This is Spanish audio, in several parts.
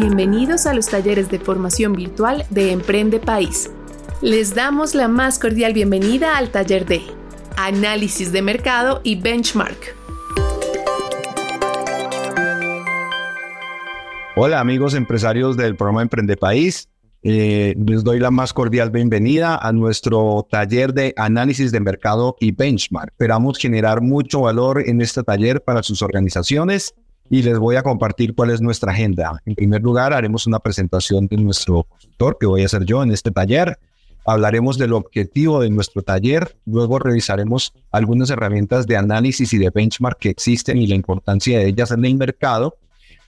Bienvenidos a los talleres de formación virtual de Emprende País. Les damos la más cordial bienvenida al taller de Análisis de Mercado y Benchmark. Hola amigos empresarios del programa Emprende País. Eh, les doy la más cordial bienvenida a nuestro taller de análisis de mercado y benchmark. Esperamos generar mucho valor en este taller para sus organizaciones y les voy a compartir cuál es nuestra agenda. En primer lugar, haremos una presentación de nuestro consultor, que voy a hacer yo en este taller. Hablaremos del objetivo de nuestro taller, luego revisaremos algunas herramientas de análisis y de benchmark que existen y la importancia de ellas en el mercado.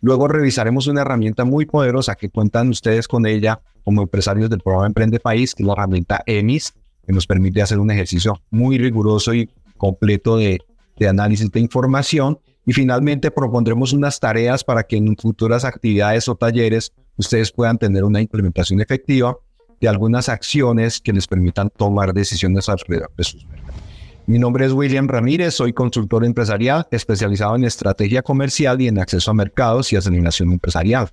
Luego revisaremos una herramienta muy poderosa que cuentan ustedes con ella como empresarios del programa Emprende País, que es la herramienta EMIS, que nos permite hacer un ejercicio muy riguroso y completo de, de análisis de información. Y finalmente propondremos unas tareas para que en futuras actividades o talleres ustedes puedan tener una implementación efectiva de algunas acciones que les permitan tomar decisiones alrededor de sus mercados. Mi nombre es William Ramírez, soy consultor empresarial especializado en estrategia comercial y en acceso a mercados y aceleración empresarial.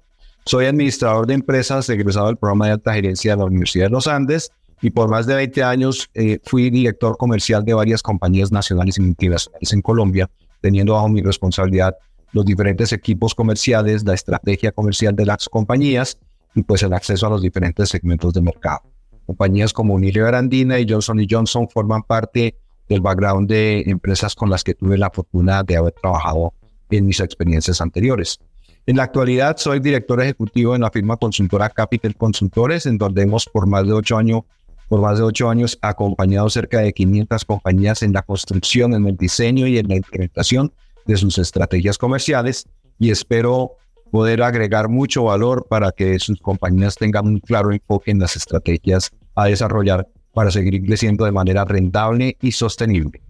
Soy administrador de empresas egresado del programa de alta gerencia de la Universidad de los Andes y por más de 20 años eh, fui director comercial de varias compañías nacionales y multinacionales en Colombia, teniendo bajo mi responsabilidad los diferentes equipos comerciales, la estrategia comercial de las compañías y pues el acceso a los diferentes segmentos de mercado. Compañías como Unilever Andina y Johnson Johnson forman parte del background de empresas con las que tuve la fortuna de haber trabajado en mis experiencias anteriores. En la actualidad soy director ejecutivo en la firma consultora Capital Consultores, en donde hemos por más de ocho años, por más de ocho años acompañado cerca de 500 compañías en la construcción, en el diseño y en la implementación de sus estrategias comerciales y espero poder agregar mucho valor para que sus compañías tengan un claro enfoque en las estrategias a desarrollar para seguir creciendo de manera rentable y sostenible.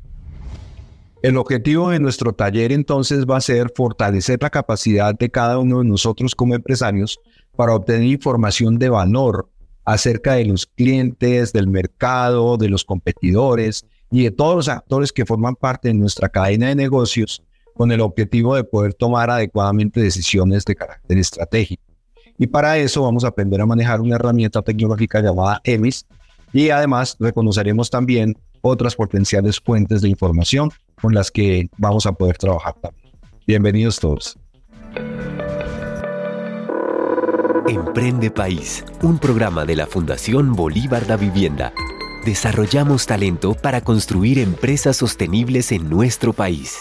El objetivo de nuestro taller entonces va a ser fortalecer la capacidad de cada uno de nosotros como empresarios para obtener información de valor acerca de los clientes, del mercado, de los competidores y de todos los actores que forman parte de nuestra cadena de negocios con el objetivo de poder tomar adecuadamente decisiones de carácter estratégico. Y para eso vamos a aprender a manejar una herramienta tecnológica llamada EMIS y además reconoceremos también otras potenciales fuentes de información con las que vamos a poder trabajar también. Bienvenidos todos. Emprende País, un programa de la Fundación Bolívar da Vivienda. Desarrollamos talento para construir empresas sostenibles en nuestro país.